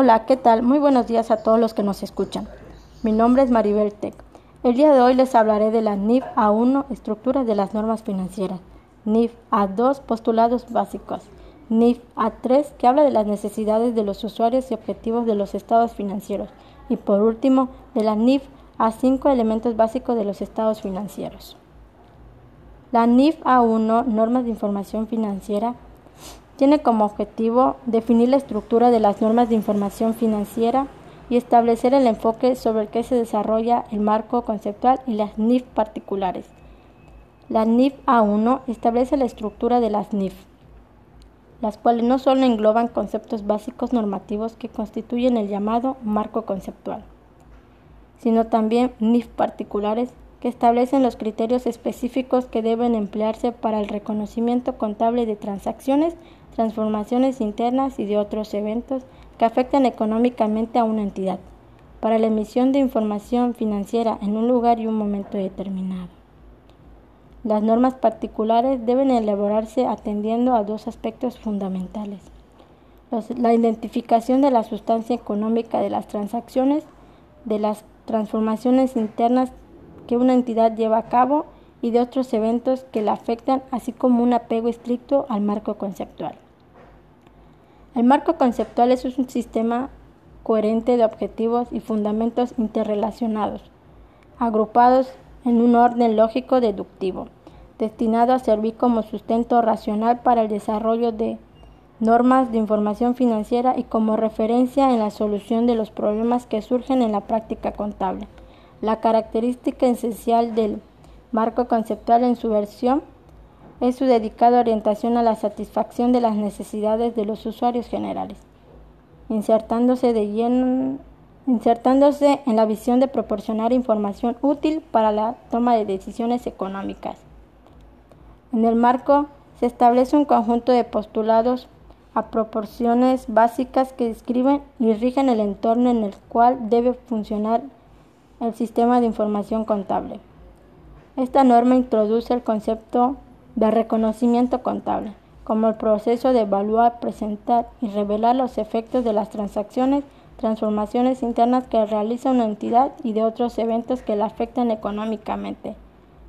Hola, ¿qué tal? Muy buenos días a todos los que nos escuchan. Mi nombre es Maribel Tech. El día de hoy les hablaré de la NIF A1, estructuras de las normas financieras, NIF A2, postulados básicos, NIF A3, que habla de las necesidades de los usuarios y objetivos de los estados financieros, y por último, de la NIF A5, elementos básicos de los estados financieros. La NIF A1, normas de información financiera, tiene como objetivo definir la estructura de las normas de información financiera y establecer el enfoque sobre el que se desarrolla el marco conceptual y las NIF particulares. La NIF A1 establece la estructura de las NIF, las cuales no solo engloban conceptos básicos normativos que constituyen el llamado marco conceptual, sino también NIF particulares que establecen los criterios específicos que deben emplearse para el reconocimiento contable de transacciones, transformaciones internas y de otros eventos que afectan económicamente a una entidad, para la emisión de información financiera en un lugar y un momento determinado. Las normas particulares deben elaborarse atendiendo a dos aspectos fundamentales. la identificación de la sustancia económica de las transacciones, de las transformaciones internas que una entidad lleva a cabo y de otros eventos que la afectan, así como un apego estricto al marco conceptual. El marco conceptual es un sistema coherente de objetivos y fundamentos interrelacionados, agrupados en un orden lógico deductivo, destinado a servir como sustento racional para el desarrollo de normas de información financiera y como referencia en la solución de los problemas que surgen en la práctica contable. La característica esencial del marco conceptual en su versión es su dedicada orientación a la satisfacción de las necesidades de los usuarios generales, insertándose, de lleno, insertándose en la visión de proporcionar información útil para la toma de decisiones económicas. En el marco se establece un conjunto de postulados a proporciones básicas que describen y rigen el entorno en el cual debe funcionar el sistema de información contable. Esta norma introduce el concepto de reconocimiento contable como el proceso de evaluar, presentar y revelar los efectos de las transacciones, transformaciones internas que realiza una entidad y de otros eventos que la afectan económicamente.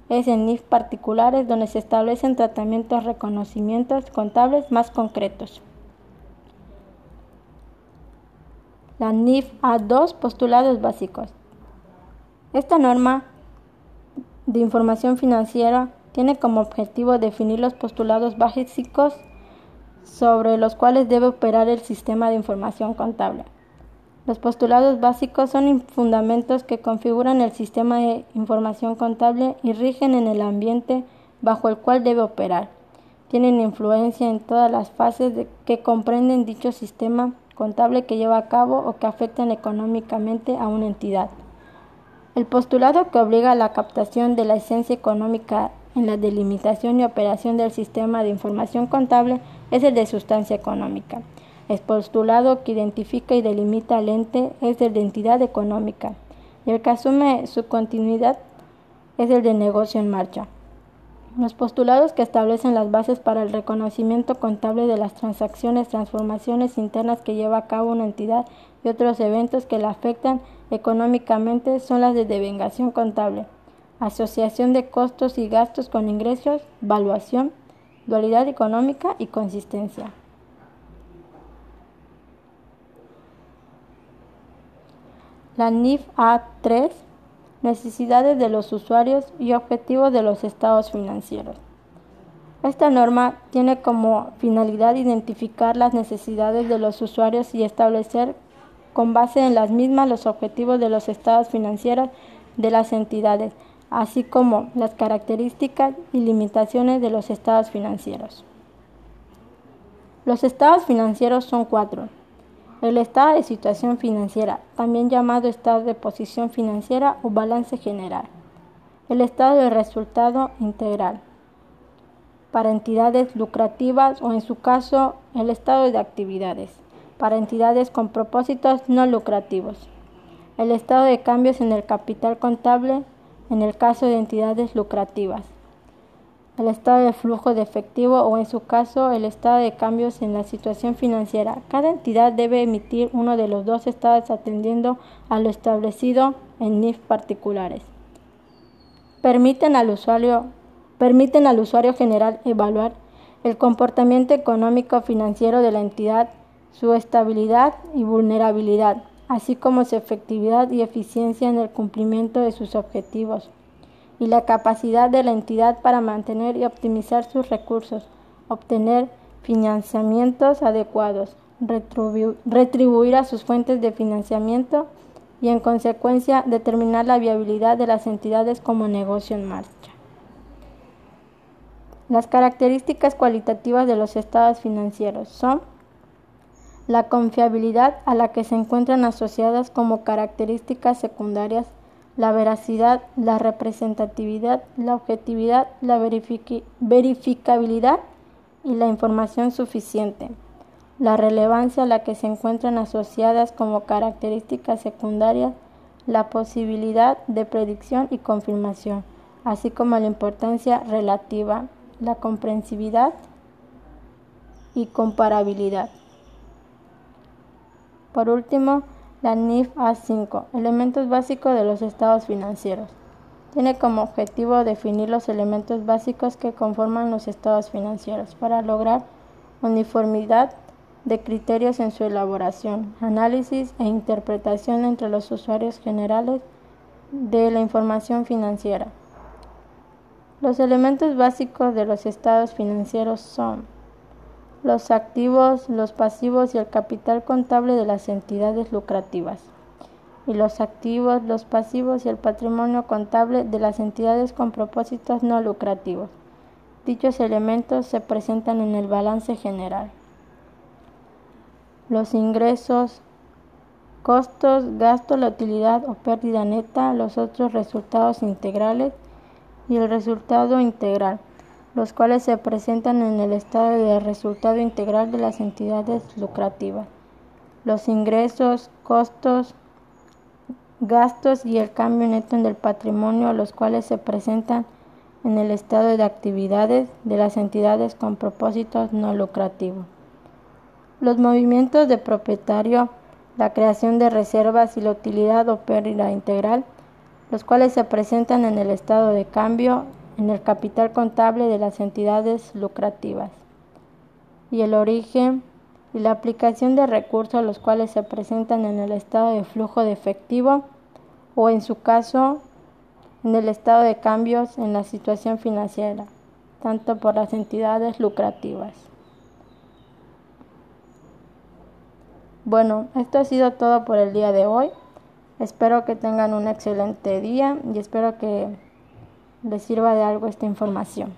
Es en NIF particulares donde se establecen tratamientos reconocimientos contables más concretos. La NIF A2 postulados básicos. Esta norma de información financiera tiene como objetivo definir los postulados básicos sobre los cuales debe operar el sistema de información contable. Los postulados básicos son fundamentos que configuran el sistema de información contable y rigen en el ambiente bajo el cual debe operar. Tienen influencia en todas las fases que comprenden dicho sistema contable que lleva a cabo o que afectan económicamente a una entidad. El postulado que obliga a la captación de la esencia económica en la delimitación y operación del sistema de información contable es el de sustancia económica. El postulado que identifica y delimita el ente es el de entidad económica y el que asume su continuidad es el de negocio en marcha. Los postulados que establecen las bases para el reconocimiento contable de las transacciones, transformaciones internas que lleva a cabo una entidad y otros eventos que la afectan económicamente son las de devengación contable, asociación de costos y gastos con ingresos, valuación, dualidad económica y consistencia. La NIF A3, necesidades de los usuarios y objetivos de los estados financieros. Esta norma tiene como finalidad identificar las necesidades de los usuarios y establecer con base en las mismas los objetivos de los estados financieros de las entidades, así como las características y limitaciones de los estados financieros. Los estados financieros son cuatro. El estado de situación financiera, también llamado estado de posición financiera o balance general. El estado de resultado integral para entidades lucrativas o en su caso el estado de actividades para entidades con propósitos no lucrativos. El estado de cambios en el capital contable en el caso de entidades lucrativas. el estado de flujo de efectivo o en su caso el estado de cambios en la situación financiera. Cada entidad debe emitir uno de los dos estados atendiendo a lo establecido en NIF particulares. Permiten al usuario, permiten al usuario general evaluar el comportamiento económico financiero de la entidad, su estabilidad y vulnerabilidad, así como su efectividad y eficiencia en el cumplimiento de sus objetivos y la capacidad de la entidad para mantener y optimizar sus recursos, obtener financiamientos adecuados, retribuir a sus fuentes de financiamiento y en consecuencia determinar la viabilidad de las entidades como negocio en marcha. Las características cualitativas de los estados financieros son la confiabilidad a la que se encuentran asociadas como características secundarias la veracidad, la representatividad, la objetividad, la verificabilidad y la información suficiente. La relevancia a la que se encuentran asociadas como características secundarias la posibilidad de predicción y confirmación, así como la importancia relativa, la comprensividad y comparabilidad. Por último, la NIF A5, elementos básicos de los estados financieros. Tiene como objetivo definir los elementos básicos que conforman los estados financieros para lograr uniformidad de criterios en su elaboración, análisis e interpretación entre los usuarios generales de la información financiera. Los elementos básicos de los estados financieros son los activos, los pasivos y el capital contable de las entidades lucrativas, y los activos, los pasivos y el patrimonio contable de las entidades con propósitos no lucrativos. Dichos elementos se presentan en el balance general. Los ingresos, costos, gastos, la utilidad o pérdida neta, los otros resultados integrales y el resultado integral los cuales se presentan en el estado de resultado integral de las entidades lucrativas. Los ingresos, costos, gastos y el cambio neto del patrimonio, los cuales se presentan en el estado de actividades de las entidades con propósitos no lucrativos. Los movimientos de propietario, la creación de reservas y la utilidad o pérdida integral, los cuales se presentan en el estado de cambio en el capital contable de las entidades lucrativas y el origen y la aplicación de recursos los cuales se presentan en el estado de flujo de efectivo o en su caso en el estado de cambios en la situación financiera, tanto por las entidades lucrativas. Bueno, esto ha sido todo por el día de hoy. Espero que tengan un excelente día y espero que les sirva de algo esta información.